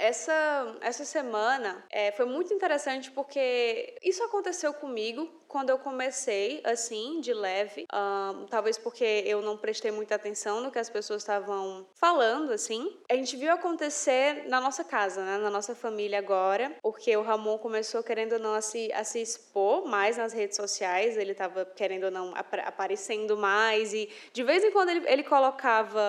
essa, essa semana é, foi muito interessante porque isso aconteceu comigo quando eu comecei, assim, de leve. Um, talvez porque eu não prestei muita atenção no que as pessoas estavam falando, assim. A gente viu acontecer na nossa casa, né? Na nossa família agora, porque o Ramon começou, querendo ou não, a se, a se expor mais nas redes sociais. Ele estava, querendo ou não, ap aparecendo mais. E de vez em quando ele, ele colocava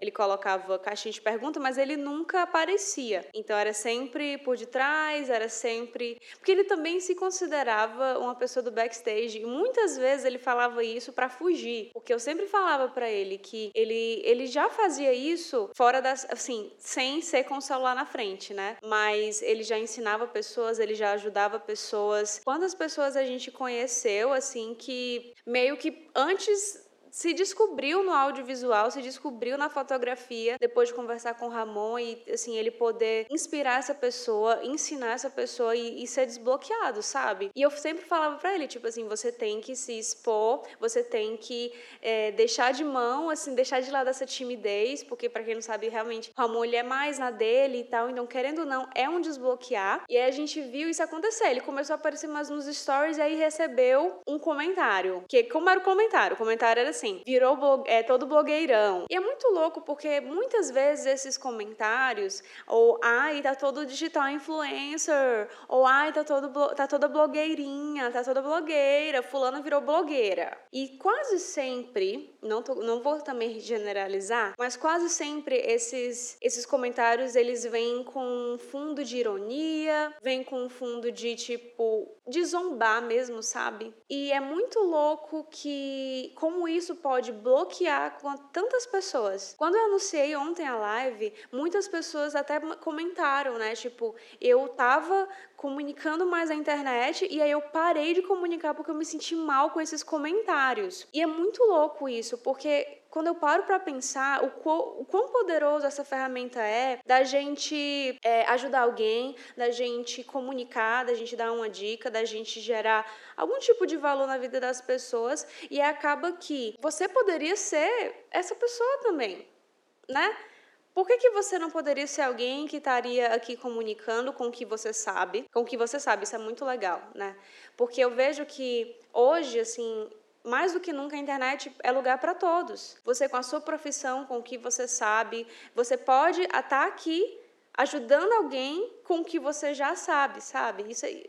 ele colocava caixinha de pergunta, mas ele nunca aparecia. Então era sempre por detrás, era sempre. Porque ele também se considerava uma pessoa do backstage. E muitas vezes ele falava isso para fugir, porque eu sempre falava para ele que ele, ele já fazia isso fora das, assim, sem ser com o celular na frente, né? Mas ele já ensinava pessoas, ele já ajudava pessoas. Quantas pessoas a gente conheceu assim que meio que antes se descobriu no audiovisual, se descobriu na fotografia, depois de conversar com o Ramon e assim ele poder inspirar essa pessoa, ensinar essa pessoa e, e ser desbloqueado, sabe? E eu sempre falava para ele tipo assim, você tem que se expor, você tem que é, deixar de mão, assim, deixar de lado essa timidez, porque para quem não sabe realmente o Ramon ele é mais na dele e tal, então querendo ou não é um desbloquear. E aí a gente viu isso acontecer. Ele começou a aparecer mais nos stories e aí recebeu um comentário, que como era o comentário? O comentário era assim, virou blog, é, todo blogueirão. E é muito louco porque muitas vezes esses comentários, ou ai, tá todo digital influencer, ou ai, tá, todo, tá toda blogueirinha, tá toda blogueira, fulana virou blogueira. E quase sempre, não, tô, não vou também generalizar, mas quase sempre esses, esses comentários eles vêm com um fundo de ironia, vêm com um fundo de tipo, de zombar mesmo, sabe? E é muito louco que como isso pode bloquear com tantas pessoas. Quando eu anunciei ontem a live, muitas pessoas até comentaram, né? Tipo, eu tava comunicando mais na internet e aí eu parei de comunicar porque eu me senti mal com esses comentários. E é muito louco isso, porque quando eu paro para pensar o quão, o quão, poderoso essa ferramenta é da gente é, ajudar alguém, da gente comunicar, da gente dar uma dica, da gente gerar algum tipo de valor na vida das pessoas e acaba que você poderia ser essa pessoa também, né? Por que, que você não poderia ser alguém que estaria aqui comunicando com o que você sabe? Com o que você sabe, isso é muito legal, né? Porque eu vejo que hoje, assim, mais do que nunca a internet é lugar para todos. Você com a sua profissão, com o que você sabe, você pode estar aqui ajudando alguém com o que você já sabe, sabe? Isso é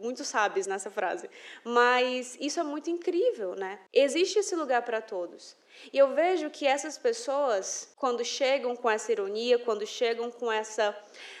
muito sábios nessa frase. Mas isso é muito incrível, né? Existe esse lugar para todos. E eu vejo que essas pessoas, quando chegam com essa ironia, quando chegam com essa,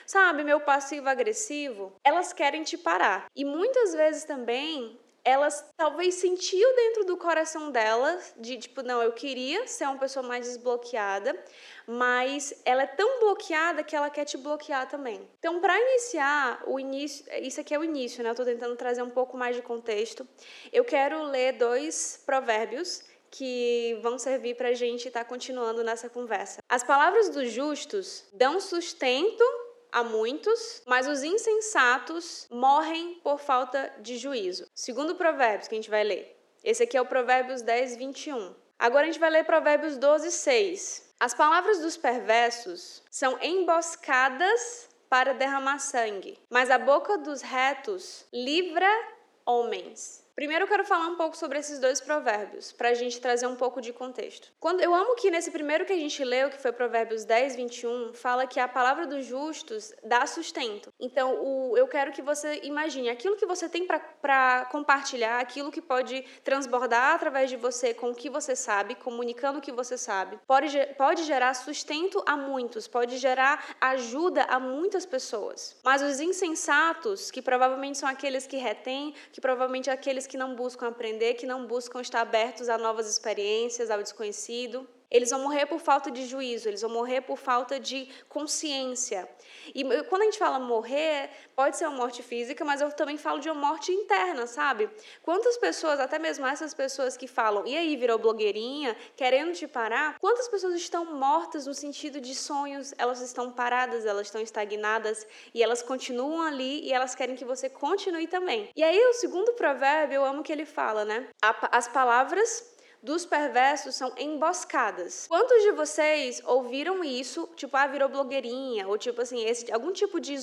sabe, meu passivo agressivo, elas querem te parar. E muitas vezes também elas talvez sentiu dentro do coração delas de tipo, não, eu queria ser uma pessoa mais desbloqueada, mas ela é tão bloqueada que ela quer te bloquear também. Então, para iniciar o início, isso aqui é o início, né? Eu tô tentando trazer um pouco mais de contexto. Eu quero ler dois provérbios que vão servir para a gente estar tá continuando nessa conversa. As palavras dos justos dão sustento a muitos, mas os insensatos morrem por falta de juízo. Segundo Provérbios que a gente vai ler. Esse aqui é o Provérbios 10, 21. Agora a gente vai ler Provérbios 12, 6. As palavras dos perversos são emboscadas para derramar sangue, mas a boca dos retos livra homens. Primeiro eu quero falar um pouco sobre esses dois provérbios, para a gente trazer um pouco de contexto. Quando Eu amo que nesse primeiro que a gente leu, que foi Provérbios 10, 21, fala que a palavra dos justos dá sustento. Então, o, eu quero que você imagine aquilo que você tem para compartilhar, aquilo que pode transbordar através de você com o que você sabe, comunicando o que você sabe, pode, pode gerar sustento a muitos, pode gerar ajuda a muitas pessoas. Mas os insensatos, que provavelmente são aqueles que retêm, que provavelmente aqueles que não buscam aprender, que não buscam estar abertos a novas experiências, ao desconhecido. Eles vão morrer por falta de juízo, eles vão morrer por falta de consciência. E quando a gente fala morrer, pode ser uma morte física, mas eu também falo de uma morte interna, sabe? Quantas pessoas, até mesmo essas pessoas que falam, e aí virou blogueirinha, querendo te parar, quantas pessoas estão mortas no sentido de sonhos, elas estão paradas, elas estão estagnadas e elas continuam ali e elas querem que você continue também. E aí o segundo provérbio, eu amo que ele fala, né? As palavras dos perversos são emboscadas. Quantos de vocês ouviram isso, tipo, ah, virou blogueirinha, ou tipo assim, esse, algum tipo de,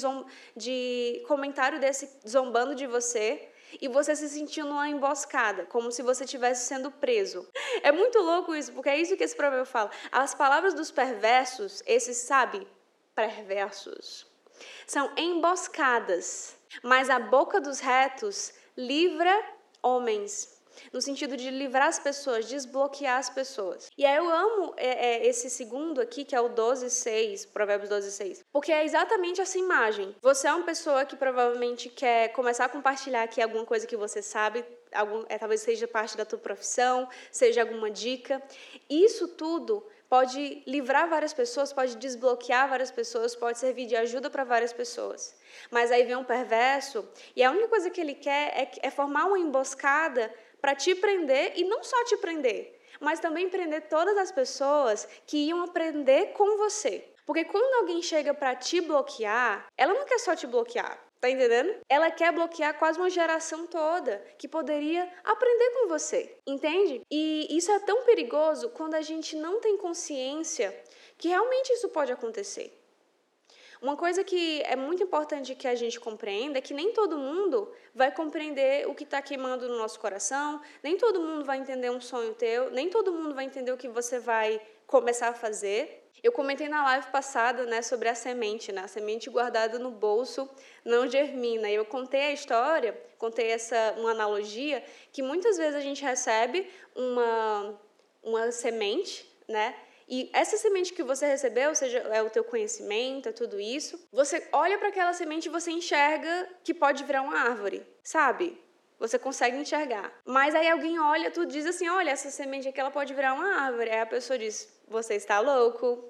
de comentário desse zombando de você, e você se sentiu numa emboscada, como se você estivesse sendo preso. É muito louco isso, porque é isso que esse provérbio fala. As palavras dos perversos, esses, sabe, perversos, são emboscadas, mas a boca dos retos livra homens no sentido de livrar as pessoas, desbloquear as pessoas. E aí eu amo é, é, esse segundo aqui, que é o 12.6, Provérbios 12.6, porque é exatamente essa imagem. Você é uma pessoa que provavelmente quer começar a compartilhar aqui alguma coisa que você sabe, algum, é, talvez seja parte da tua profissão, seja alguma dica. Isso tudo pode livrar várias pessoas, pode desbloquear várias pessoas, pode servir de ajuda para várias pessoas. Mas aí vem um perverso e a única coisa que ele quer é, é formar uma emboscada para te prender e não só te prender, mas também prender todas as pessoas que iam aprender com você. Porque quando alguém chega para te bloquear, ela não quer só te bloquear, tá entendendo? Ela quer bloquear quase uma geração toda que poderia aprender com você, entende? E isso é tão perigoso quando a gente não tem consciência que realmente isso pode acontecer. Uma coisa que é muito importante que a gente compreenda é que nem todo mundo vai compreender o que está queimando no nosso coração, nem todo mundo vai entender um sonho teu, nem todo mundo vai entender o que você vai começar a fazer. Eu comentei na live passada, né, sobre a semente, né, a semente guardada no bolso não germina. Eu contei a história, contei essa uma analogia que muitas vezes a gente recebe uma uma semente, né, e essa semente que você recebeu, ou seja, é o teu conhecimento, é tudo isso, você olha para aquela semente e você enxerga que pode virar uma árvore, sabe? Você consegue enxergar. Mas aí alguém olha, tu diz assim: olha, essa semente aqui ela pode virar uma árvore. Aí a pessoa diz: você está louco,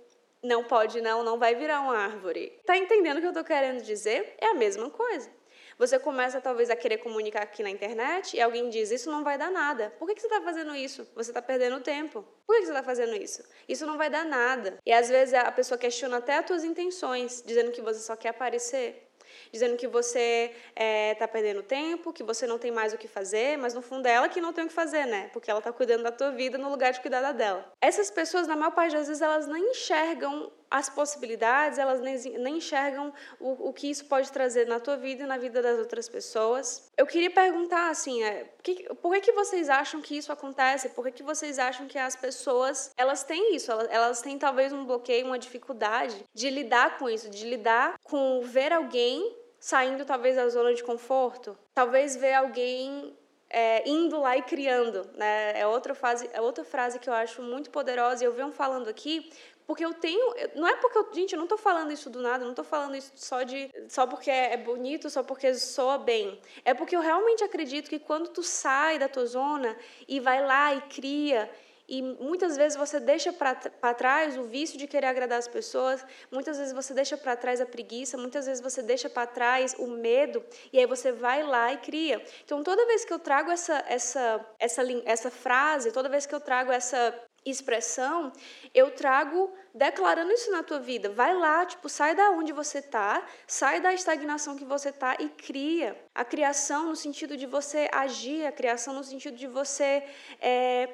não pode, não, não vai virar uma árvore. Tá entendendo o que eu tô querendo dizer? É a mesma coisa. Você começa talvez a querer comunicar aqui na internet e alguém diz: Isso não vai dar nada. Por que, você está fazendo isso? Você está perdendo tempo. Por que, você está fazendo isso? Isso não vai dar nada. E às vezes a pessoa questiona até as tuas intenções, dizendo que você só quer aparecer dizendo que você está eh, é, perdendo tempo, que você não tem mais o que fazer, mas no fundo é ela que não tem o que fazer, né? Porque ela está cuidando da tua vida no lugar de cuidar da dela. Essas pessoas, na maior parte das vezes, elas não enxergam as possibilidades, elas nem, nem enxergam o, o que isso pode trazer na tua vida e na vida das outras pessoas. Eu queria perguntar, assim, é, que, por que, que vocês acham que isso acontece? Por que, que vocês acham que as pessoas, elas têm isso? Elas, elas têm talvez um bloqueio, uma dificuldade de lidar com isso, de lidar com ver alguém saindo talvez da zona de conforto, talvez ver alguém é, indo lá e criando, né? É outra frase, é outra frase que eu acho muito poderosa. E eu venho falando aqui porque eu tenho. Não é porque eu. Gente, eu não estou falando isso do nada, não estou falando isso só, de, só porque é bonito, só porque soa bem. É porque eu realmente acredito que quando tu sai da tua zona e vai lá e cria. E muitas vezes você deixa para trás o vício de querer agradar as pessoas, muitas vezes você deixa para trás a preguiça, muitas vezes você deixa para trás o medo, e aí você vai lá e cria. Então, toda vez que eu trago essa, essa, essa, essa frase, toda vez que eu trago essa expressão, eu trago declarando isso na tua vida. Vai lá, tipo, sai da onde você tá, sai da estagnação que você tá e cria. A criação no sentido de você agir, a criação no sentido de você é,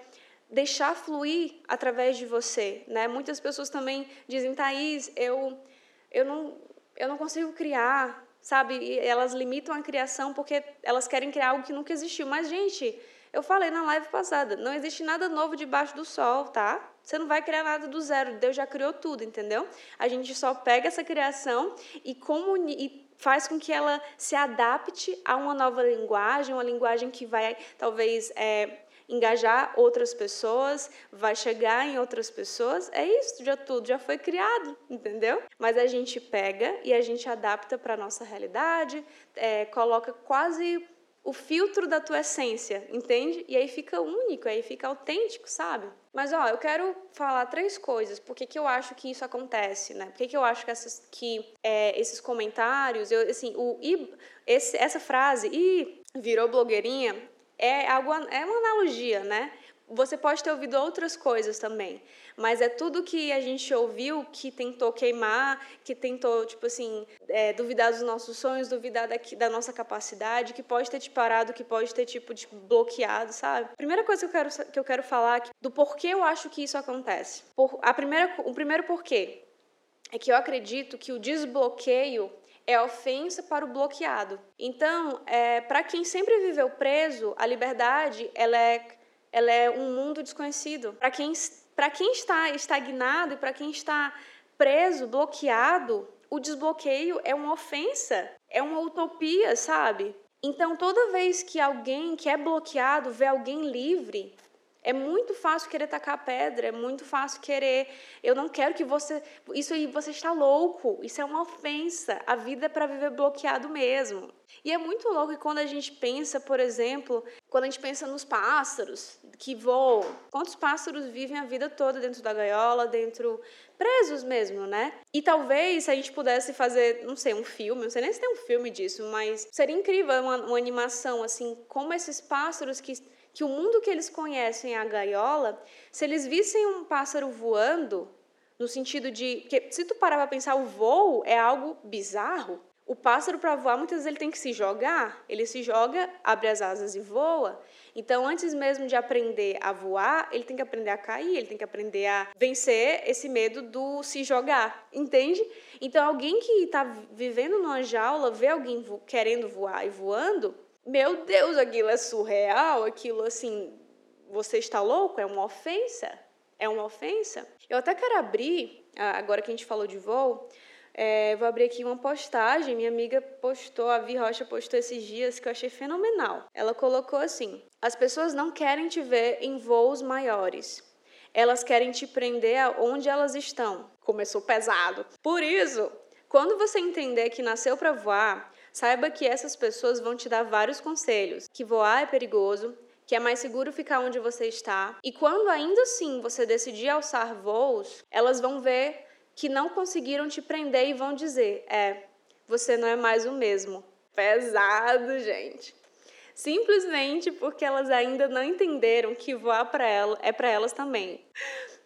deixar fluir através de você, né? Muitas pessoas também dizem, Thaís, eu, eu, não, eu não consigo criar, sabe? E elas limitam a criação porque elas querem criar algo que nunca existiu. Mas, gente, eu falei na live passada, não existe nada novo debaixo do sol, tá? Você não vai criar nada do zero, Deus já criou tudo, entendeu? A gente só pega essa criação e, comuni e faz com que ela se adapte a uma nova linguagem, uma linguagem que vai talvez é, engajar outras pessoas, vai chegar em outras pessoas. É isso, já tudo já foi criado, entendeu? Mas a gente pega e a gente adapta para nossa realidade, é, coloca quase o filtro da tua essência, entende? E aí fica único, aí fica autêntico, sabe? Mas ó, eu quero falar três coisas. Por que, que eu acho que isso acontece, né? Por que, que eu acho que, essas, que é, esses comentários, eu, assim, o, e, esse, essa frase, e virou blogueirinha, é, algo, é uma analogia, né? você pode ter ouvido outras coisas também, mas é tudo que a gente ouviu que tentou queimar, que tentou, tipo assim, é, duvidar dos nossos sonhos, duvidar da nossa capacidade, que pode ter te parado, que pode ter, tipo, te bloqueado, sabe? Primeira coisa que eu quero, que eu quero falar do porquê eu acho que isso acontece. Por, a primeira, o primeiro porquê é que eu acredito que o desbloqueio é ofensa para o bloqueado. Então, é, para quem sempre viveu preso, a liberdade ela é ela é um mundo desconhecido. Para quem, quem está estagnado e para quem está preso, bloqueado, o desbloqueio é uma ofensa, é uma utopia, sabe? Então, toda vez que alguém que é bloqueado vê alguém livre, é muito fácil querer tacar pedra, é muito fácil querer. Eu não quero que você. Isso aí, você está louco. Isso é uma ofensa. A vida é para viver bloqueado mesmo. E é muito louco quando a gente pensa, por exemplo, quando a gente pensa nos pássaros que voam. Quantos pássaros vivem a vida toda dentro da gaiola, dentro. presos mesmo, né? E talvez se a gente pudesse fazer, não sei, um filme, não sei nem se tem um filme disso, mas seria incrível uma, uma animação, assim, como esses pássaros que que o mundo que eles conhecem é a gaiola, se eles vissem um pássaro voando, no sentido de que se tu parar para pensar o voo é algo bizarro, o pássaro para voar muitas vezes ele tem que se jogar, ele se joga, abre as asas e voa. Então, antes mesmo de aprender a voar, ele tem que aprender a cair, ele tem que aprender a vencer esse medo do se jogar, entende? Então, alguém que está vivendo numa jaula, vê alguém vo querendo voar e voando, meu Deus, aquilo é surreal, aquilo assim, você está louco? É uma ofensa? É uma ofensa? Eu até quero abrir, agora que a gente falou de voo, é, vou abrir aqui uma postagem. Minha amiga postou, a Vi Rocha postou esses dias que eu achei fenomenal. Ela colocou assim: as pessoas não querem te ver em voos maiores. Elas querem te prender aonde elas estão. Começou pesado. Por isso, quando você entender que nasceu para voar, Saiba que essas pessoas vão te dar vários conselhos, que voar é perigoso, que é mais seguro ficar onde você está. E quando ainda assim você decidir alçar voos, elas vão ver que não conseguiram te prender e vão dizer: "É, você não é mais o mesmo". Pesado, gente. Simplesmente porque elas ainda não entenderam que voar para ela é para elas também.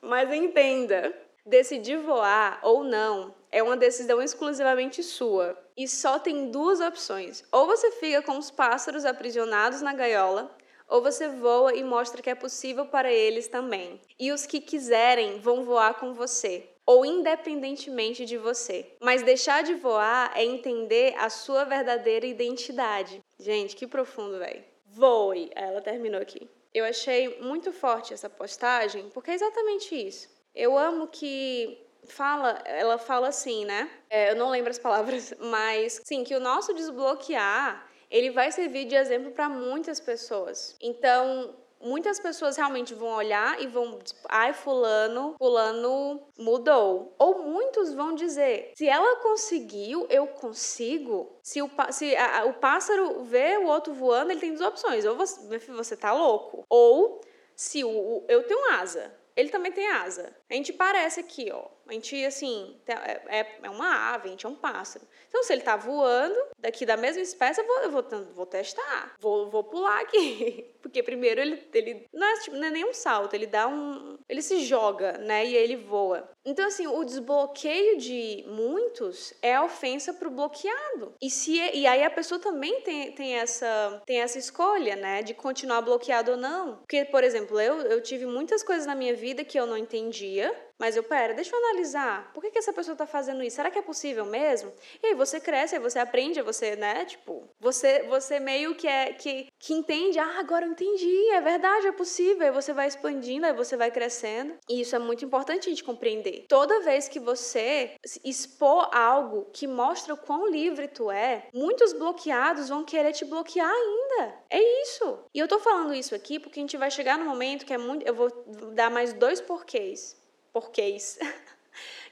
Mas entenda, decidir voar ou não é uma decisão exclusivamente sua. E só tem duas opções: ou você fica com os pássaros aprisionados na gaiola, ou você voa e mostra que é possível para eles também. E os que quiserem vão voar com você, ou independentemente de você. Mas deixar de voar é entender a sua verdadeira identidade. Gente, que profundo, velho. Voe! Ela terminou aqui. Eu achei muito forte essa postagem, porque é exatamente isso. Eu amo que fala, ela fala assim, né? É, eu não lembro as palavras, mas sim, que o nosso desbloquear, ele vai servir de exemplo para muitas pessoas. Então, muitas pessoas realmente vão olhar e vão, ai, fulano, fulano mudou. Ou muitos vão dizer, se ela conseguiu, eu consigo. Se o, se a, o pássaro vê o outro voando, ele tem duas opções. Ou você, você tá louco. Ou se o, o eu tenho asa, ele também tem asa. A gente parece aqui, ó. A gente, assim, é, é, é uma ave, a gente é um pássaro. Então, se ele está voando, daqui da mesma espécie, eu vou, eu vou, vou testar. Vou, vou pular aqui. Porque primeiro ele, ele não, é, tipo, não é nem um salto, ele dá um. Ele se joga, né? E ele voa. Então, assim, o desbloqueio de muitos é ofensa pro bloqueado. E, se, é, e aí a pessoa também tem, tem, essa, tem essa escolha, né? De continuar bloqueado ou não. Porque, por exemplo, eu, eu tive muitas coisas na minha vida que eu não entendia. Mas eu, pera, deixa eu analisar. Por que, que essa pessoa está fazendo isso? Será que é possível mesmo? E aí você cresce, aí você aprende, você, né? Tipo, você, você meio que é que, que entende, ah, agora eu entendi, é verdade, é possível. Aí você vai expandindo, aí você vai crescendo. E isso é muito importante a gente compreender. Toda vez que você expor algo que mostra o quão livre tu é, muitos bloqueados vão querer te bloquear ainda. É isso. E eu tô falando isso aqui porque a gente vai chegar no momento que é muito. Eu vou dar mais dois porquês porquês.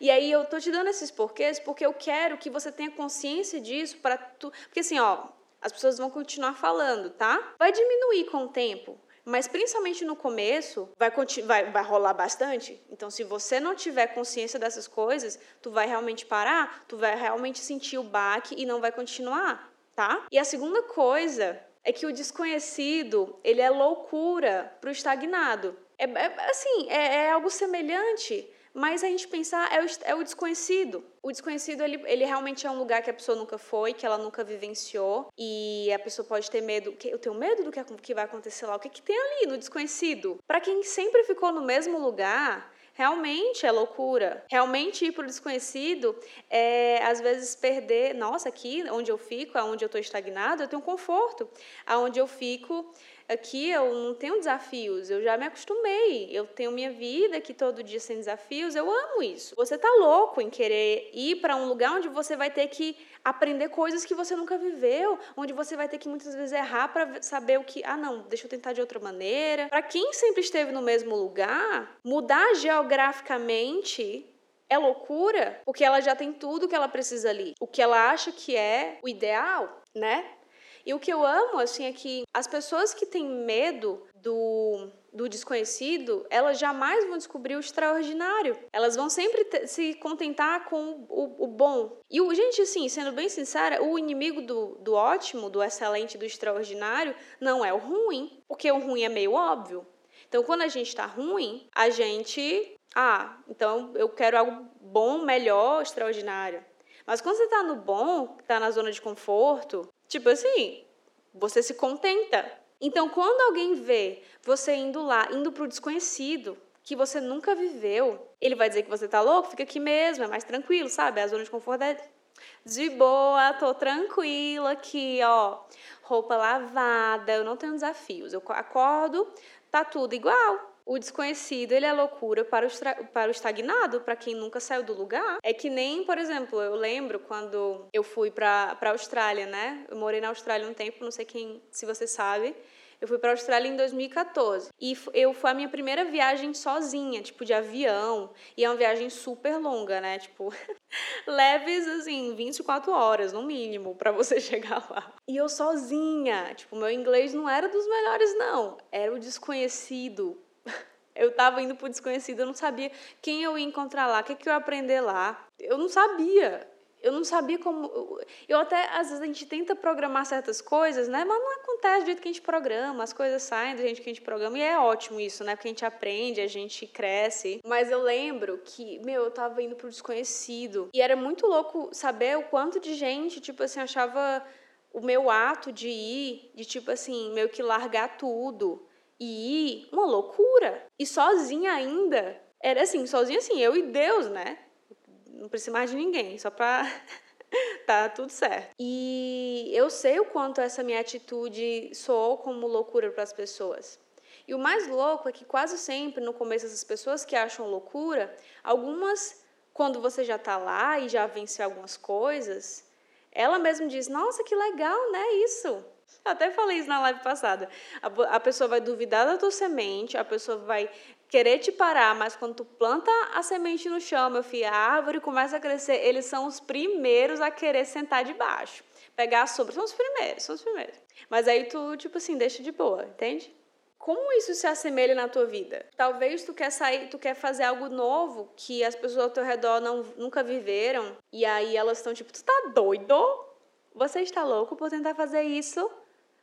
E aí eu tô te dando esses porquês porque eu quero que você tenha consciência disso para tu, porque assim, ó, as pessoas vão continuar falando, tá? Vai diminuir com o tempo, mas principalmente no começo vai, vai, vai rolar bastante. Então, se você não tiver consciência dessas coisas, tu vai realmente parar, tu vai realmente sentir o baque e não vai continuar, tá? E a segunda coisa é que o desconhecido ele é loucura para o estagnado. É, é assim, é, é algo semelhante mas a gente pensar é o, é o desconhecido. O desconhecido, ele, ele realmente é um lugar que a pessoa nunca foi, que ela nunca vivenciou. E a pessoa pode ter medo. Eu tenho medo do que, que vai acontecer lá. O que, que tem ali no desconhecido? Para quem sempre ficou no mesmo lugar, realmente é loucura. Realmente ir para o desconhecido é, às vezes, perder. Nossa, aqui onde eu fico, onde eu estou estagnado, eu tenho conforto. Aonde eu fico, Aqui eu não tenho desafios, eu já me acostumei. Eu tenho minha vida aqui todo dia sem desafios, eu amo isso. Você tá louco em querer ir para um lugar onde você vai ter que aprender coisas que você nunca viveu, onde você vai ter que muitas vezes errar para saber o que, ah, não, deixa eu tentar de outra maneira. Para quem sempre esteve no mesmo lugar, mudar geograficamente é loucura, porque ela já tem tudo que ela precisa ali. O que ela acha que é o ideal, né? E o que eu amo, assim, é que as pessoas que têm medo do, do desconhecido, elas jamais vão descobrir o extraordinário. Elas vão sempre te, se contentar com o, o, bom. E, o, gente, assim, sendo bem sincera, o inimigo do, do ótimo, do excelente, do extraordinário, não é o ruim, porque o ruim é meio óbvio. Então, quando a gente está ruim, a gente. Ah, então eu quero algo bom, melhor, extraordinário. Mas quando você está no bom, está na zona de conforto, Tipo assim, você se contenta. Então, quando alguém vê você indo lá, indo para o desconhecido, que você nunca viveu, ele vai dizer que você tá louco, fica aqui mesmo, é mais tranquilo, sabe? A zona de conforto é de boa, tô tranquila aqui, ó. Roupa lavada, eu não tenho desafios. Eu acordo, tá tudo igual. O desconhecido, ele é loucura para o, para o estagnado, para quem nunca saiu do lugar. É que nem, por exemplo, eu lembro quando eu fui para a Austrália, né? Eu morei na Austrália um tempo, não sei quem, se você sabe. Eu fui para a Austrália em 2014 e eu foi a minha primeira viagem sozinha, tipo de avião, e é uma viagem super longa, né? Tipo, leves assim, 24 horas no mínimo para você chegar lá. E eu sozinha, tipo, meu inglês não era dos melhores não, era o desconhecido eu estava indo para o desconhecido, eu não sabia quem eu ia encontrar lá, o que, que eu ia aprender lá. Eu não sabia. Eu não sabia como. Eu até, às vezes, a gente tenta programar certas coisas, né? Mas não acontece do jeito que a gente programa, as coisas saem do jeito que a gente programa, e é ótimo isso, né? Porque a gente aprende, a gente cresce. Mas eu lembro que, meu, eu tava indo pro desconhecido. E era muito louco saber o quanto de gente, tipo assim, achava o meu ato de ir, de tipo assim, meio que largar tudo e ir, uma loucura. E sozinha ainda. Era assim, sozinha assim, eu e Deus, né? Não precisa mais de ninguém, só pra tá tudo certo. E eu sei o quanto essa minha atitude soou como loucura para as pessoas. E o mais louco é que quase sempre no começo essas pessoas que acham loucura, algumas quando você já está lá e já venceu algumas coisas, ela mesma diz: "Nossa, que legal, né, isso?" Até falei isso na live passada. A, a pessoa vai duvidar da tua semente, a pessoa vai querer te parar, mas quando tu planta a semente no chão, meu filho, a árvore começa a crescer, eles são os primeiros a querer sentar debaixo. Pegar a sombra, são os primeiros, são os primeiros. Mas aí tu, tipo assim, deixa de boa, entende? Como isso se assemelha na tua vida? Talvez tu quer sair, tu quer fazer algo novo que as pessoas ao teu redor não, nunca viveram, e aí elas estão tipo, tu tá doido? Você está louco por tentar fazer isso?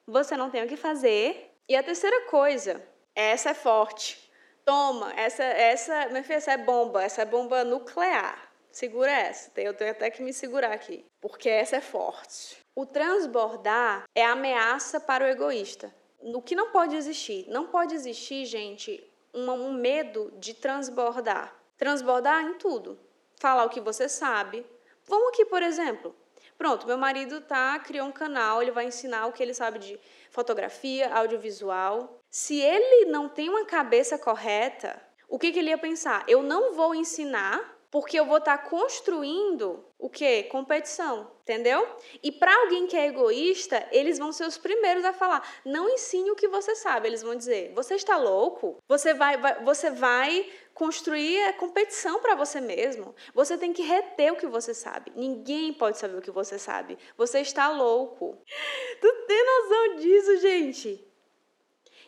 você não tem o que fazer. E a terceira coisa, essa é forte. Toma, essa, essa, essa é bomba, essa é bomba nuclear. Segura essa, eu tenho até que me segurar aqui, porque essa é forte. O transbordar é ameaça para o egoísta. O que não pode existir? Não pode existir, gente, um, um medo de transbordar. Transbordar em tudo. Falar o que você sabe. Vamos aqui, por exemplo, Pronto, meu marido tá criou um canal, ele vai ensinar o que ele sabe de fotografia, audiovisual. Se ele não tem uma cabeça correta, o que, que ele ia pensar? Eu não vou ensinar porque eu vou estar tá construindo o que? Competição, entendeu? E para alguém que é egoísta, eles vão ser os primeiros a falar: não ensine o que você sabe. Eles vão dizer: você está louco? Você vai, vai você vai construir a competição para você mesmo. Você tem que reter o que você sabe. Ninguém pode saber o que você sabe. Você está louco. Tu tem noção disso, gente?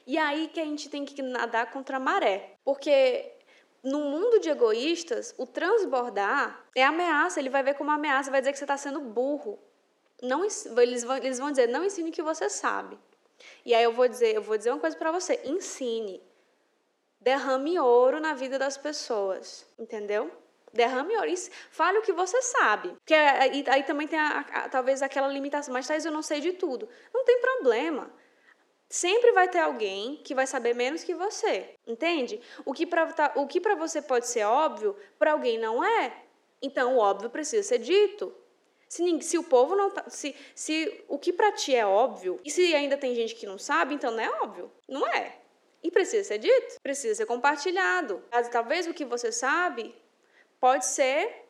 E aí que a gente tem que nadar contra a maré. Porque no mundo de egoístas, o transbordar é ameaça. Ele vai ver como ameaça, vai dizer que você está sendo burro. Não, eles, vão, eles vão dizer, não ensine o que você sabe. E aí eu vou dizer, eu vou dizer uma coisa para você, ensine. Derrame ouro na vida das pessoas, entendeu? Derrame ouro. Fale o que você sabe. Porque aí, aí também tem a, a, talvez aquela limitação. Mas, Thais, eu não sei de tudo. Não tem problema. Sempre vai ter alguém que vai saber menos que você, entende? O que para tá, o que para você pode ser óbvio, para alguém não é. Então o óbvio precisa ser dito. Se, se o povo não tá, se, se o que para ti é óbvio e se ainda tem gente que não sabe, então não é óbvio. Não é. E precisa ser dito, precisa ser compartilhado. Mas talvez o que você sabe pode ser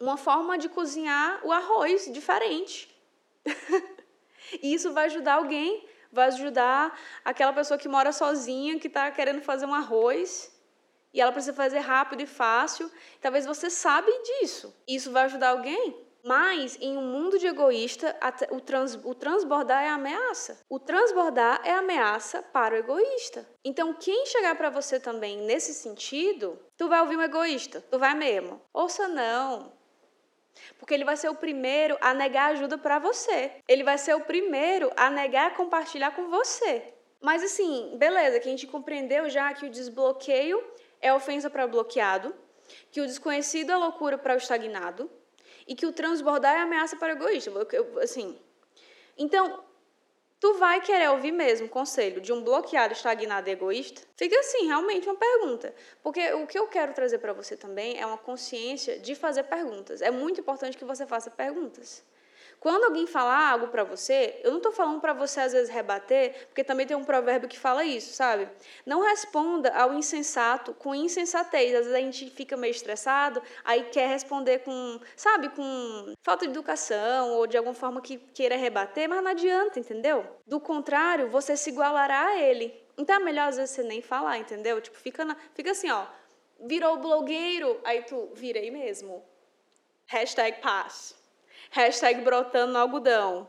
uma forma de cozinhar o arroz diferente. e isso vai ajudar alguém vai ajudar aquela pessoa que mora sozinha, que está querendo fazer um arroz e ela precisa fazer rápido e fácil. Talvez você sabe disso. Isso vai ajudar alguém? Mas em um mundo de egoísta, o, trans, o transbordar é ameaça. O transbordar é ameaça para o egoísta. Então, quem chegar para você também nesse sentido, tu vai ouvir um egoísta. Tu vai mesmo. Ouça não. Porque ele vai ser o primeiro a negar ajuda para você. Ele vai ser o primeiro a negar compartilhar com você. Mas assim, beleza, que a gente compreendeu já que o desbloqueio é ofensa para o bloqueado, que o desconhecido é loucura para o estagnado e que o transbordar é ameaça para o egoísta. Assim, então, Tu vai querer ouvir mesmo conselho de um bloqueado, estagnado e egoísta? Fica assim, realmente uma pergunta. Porque o que eu quero trazer para você também é uma consciência de fazer perguntas. É muito importante que você faça perguntas. Quando alguém falar algo para você, eu não estou falando para você às vezes rebater, porque também tem um provérbio que fala isso, sabe? Não responda ao insensato com insensatez. Às vezes a gente fica meio estressado, aí quer responder com, sabe, com falta de educação ou de alguma forma que queira rebater, mas não adianta, entendeu? Do contrário, você se igualará a ele. Então é melhor às vezes você nem falar, entendeu? Tipo, fica, na, fica assim, ó. Virou blogueiro, aí tu virei mesmo. Hashtag paz. Hashtag brotando no algodão.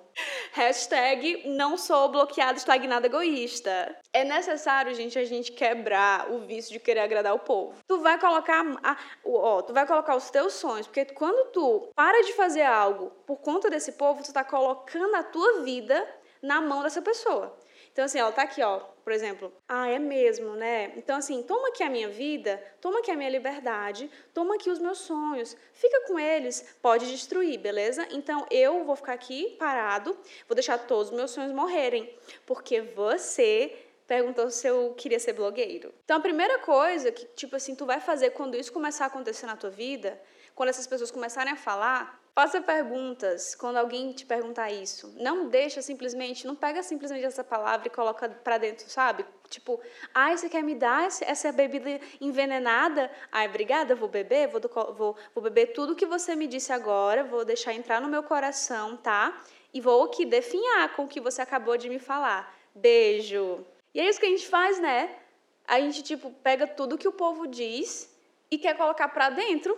Hashtag não sou bloqueado, estagnado, egoísta. É necessário, gente, a gente quebrar o vício de querer agradar o povo. Tu vai colocar, a, ó, tu vai colocar os teus sonhos, porque quando tu para de fazer algo por conta desse povo, tu tá colocando a tua vida na mão dessa pessoa. Então, assim, ela tá aqui, ó, por exemplo. Ah, é mesmo, né? Então, assim, toma aqui a minha vida, toma aqui a minha liberdade, toma aqui os meus sonhos, fica com eles, pode destruir, beleza? Então, eu vou ficar aqui parado, vou deixar todos os meus sonhos morrerem, porque você perguntou se eu queria ser blogueiro. Então, a primeira coisa que, tipo assim, tu vai fazer quando isso começar a acontecer na tua vida, quando essas pessoas começarem a falar, Faça perguntas quando alguém te perguntar isso. Não deixa simplesmente, não pega simplesmente essa palavra e coloca para dentro, sabe? Tipo, ai, ah, você quer me dar essa bebida envenenada? Ai, obrigada, vou beber, vou, vou, vou beber tudo que você me disse agora, vou deixar entrar no meu coração, tá? E vou aqui definhar com o que você acabou de me falar. Beijo. E é isso que a gente faz, né? A gente, tipo, pega tudo que o povo diz e quer colocar para dentro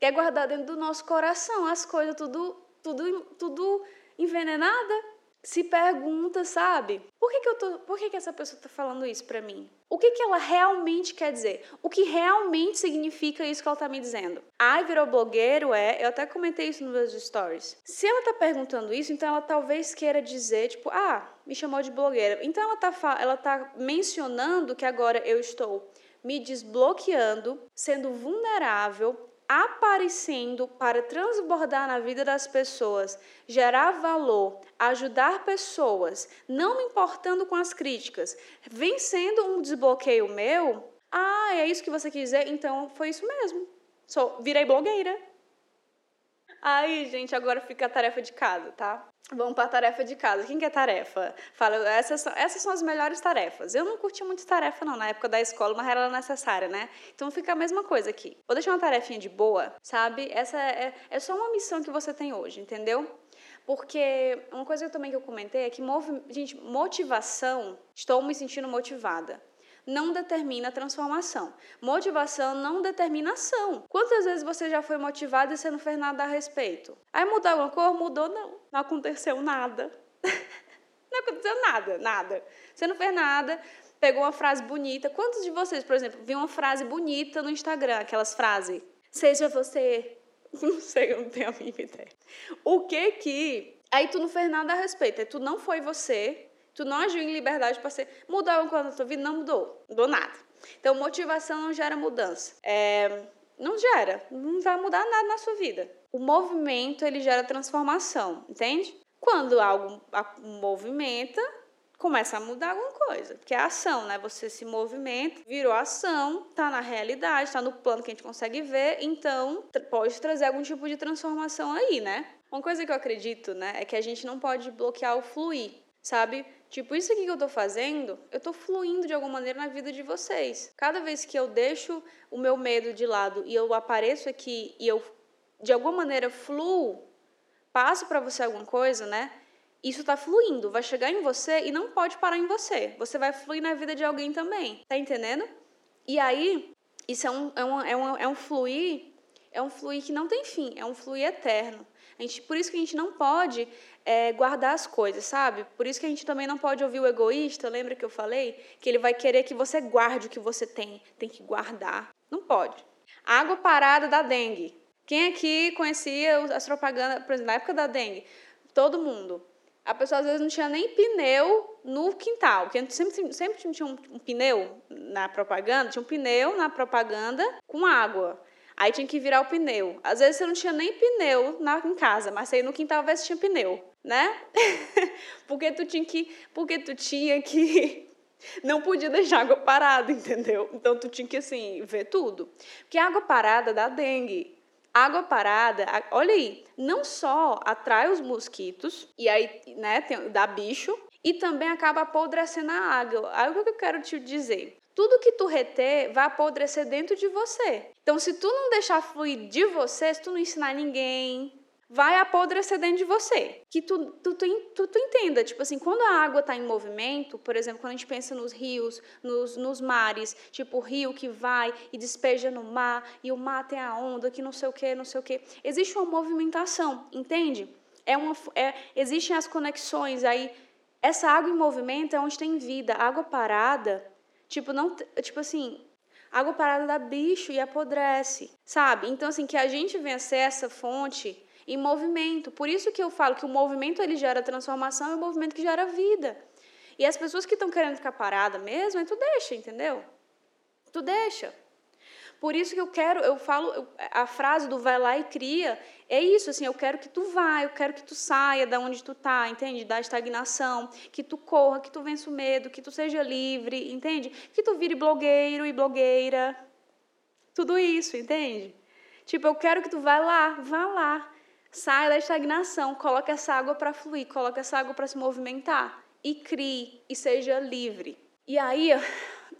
quer guardar dentro do nosso coração as coisas tudo, tudo, tudo envenenada. Se pergunta, sabe? Por que, que, eu tô, por que, que essa pessoa está falando isso para mim? O que, que ela realmente quer dizer? O que realmente significa isso que ela está me dizendo? Ai, virou blogueiro, é. Eu até comentei isso nos meus stories. Se ela está perguntando isso, então ela talvez queira dizer, tipo, ah, me chamou de blogueira. Então ela está ela tá mencionando que agora eu estou me desbloqueando, sendo vulnerável, aparecendo para transbordar na vida das pessoas, gerar valor, ajudar pessoas, não me importando com as críticas, vem sendo um desbloqueio meu. Ah, é isso que você quis dizer? Então foi isso mesmo. Sou, virei blogueira. Aí, gente, agora fica a tarefa de casa, tá? Vamos para a tarefa de casa. Quem quer tarefa? Fala, essas são, essas são as melhores tarefas. Eu não curti muito tarefa, não, na época da escola, mas era necessária, né? Então fica a mesma coisa aqui. Vou deixar uma tarefinha de boa, sabe? Essa é, é só uma missão que você tem hoje, entendeu? Porque uma coisa também que eu comentei é que, gente, motivação, estou me sentindo motivada não determina transformação. Motivação não determina ação. Quantas vezes você já foi motivado e você não fez nada a respeito? Aí mudou alguma cor? Mudou, não. Não aconteceu nada. não aconteceu nada, nada. Você não fez nada, pegou uma frase bonita. Quantos de vocês, por exemplo, viu uma frase bonita no Instagram, aquelas frases? Seja você. Não sei, eu não tenho a mínima ideia. O que que. Aí tu não fez nada a respeito. Aí tu não foi você, Tu não agiu em liberdade para ser. Mudou alguma coisa na tua vida? Não mudou. Mudou nada. Então, motivação não gera mudança. É, não gera, não vai mudar nada na sua vida. O movimento, ele gera transformação, entende? Quando algo movimenta, começa a mudar alguma coisa. Porque é ação, né? Você se movimenta, virou ação, tá na realidade, tá no plano que a gente consegue ver, então pode trazer algum tipo de transformação aí, né? Uma coisa que eu acredito, né, é que a gente não pode bloquear o fluir, sabe? Tipo, isso aqui que eu tô fazendo, eu tô fluindo de alguma maneira na vida de vocês. Cada vez que eu deixo o meu medo de lado e eu apareço aqui e eu de alguma maneira fluo, passo para você alguma coisa, né? isso está fluindo, vai chegar em você e não pode parar em você. Você vai fluir na vida de alguém também. Tá entendendo? E aí, isso é um, é um, é um, é um fluir, é um fluir que não tem fim, é um fluir eterno. A gente, por isso que a gente não pode é, guardar as coisas, sabe? Por isso que a gente também não pode ouvir o egoísta. Lembra que eu falei? Que ele vai querer que você guarde o que você tem. Tem que guardar. Não pode. Água parada da dengue. Quem aqui conhecia as propagandas, por exemplo, na época da dengue? Todo mundo a pessoa às vezes não tinha nem pneu no quintal, porque sempre, sempre tinha um, um, pneu na propaganda, tinha um pneu na propaganda com água. Aí tinha que virar o pneu. Às vezes você não tinha nem pneu na, em casa, mas aí no quintal ver se tinha pneu, né? porque tu tinha que, porque tu tinha que não podia deixar água parada, entendeu? Então tu tinha que assim ver tudo. Porque água parada dá dengue. Água parada, olha aí, não só atrai os mosquitos, e aí, né, tem, dá bicho, e também acaba apodrecendo a água. Algo que eu quero te dizer. Tudo que tu reter vai apodrecer dentro de você. Então, se tu não deixar fluir de você, se tu não ensinar ninguém, vai apodrecer dentro de você. Que tu, tu, tu, tu, entenda, tipo assim, quando a água está em movimento, por exemplo, quando a gente pensa nos rios, nos, nos mares, tipo o rio que vai e despeja no mar, e o mar tem a onda, que não sei o que, não sei o que. Existe uma movimentação, entende? É uma, é, existem as conexões aí. Essa água em movimento é onde tem vida. Água parada, tipo, não, tipo assim, água parada dá bicho e apodrece, sabe? Então, assim, que a gente venha ser essa fonte em movimento. Por isso que eu falo que o movimento ele gera transformação e o movimento que gera vida. E as pessoas que estão querendo ficar parada mesmo, tu deixa, entendeu? Tu deixa. Por isso que eu quero, eu falo, a frase do vai lá e cria, é isso, assim, eu quero que tu vá, eu quero que tu saia da onde tu tá, entende? Da estagnação, que tu corra, que tu vença o medo, que tu seja livre, entende? Que tu vire blogueiro e blogueira. Tudo isso, entende? Tipo, eu quero que tu vá lá, vá lá. Saia da estagnação, coloque essa água para fluir, coloque essa água para se movimentar e crie e seja livre. E aí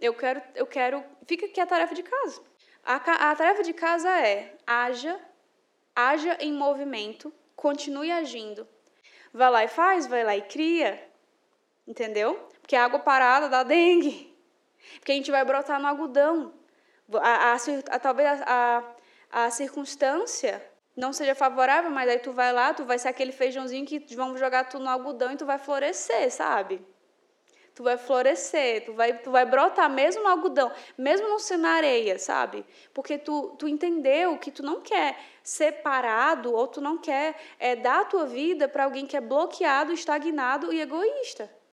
eu quero, eu quero, fica aqui a tarefa de casa. A, a tarefa de casa é haja, haja em movimento, continue agindo. Vai lá e faz, vai lá e cria, entendeu? Porque a água parada dá dengue, porque a gente vai brotar no algodão. A, a, a talvez a, a circunstância não seja favorável, mas aí tu vai lá, tu vai ser aquele feijãozinho que vão jogar tu no algodão e tu vai florescer, sabe? Tu vai florescer, tu vai, tu vai brotar mesmo no algodão, mesmo não ser na areia, sabe? Porque tu, tu entendeu que tu não quer ser parado ou tu não quer é, dar a tua vida para alguém que é bloqueado, estagnado e egoísta.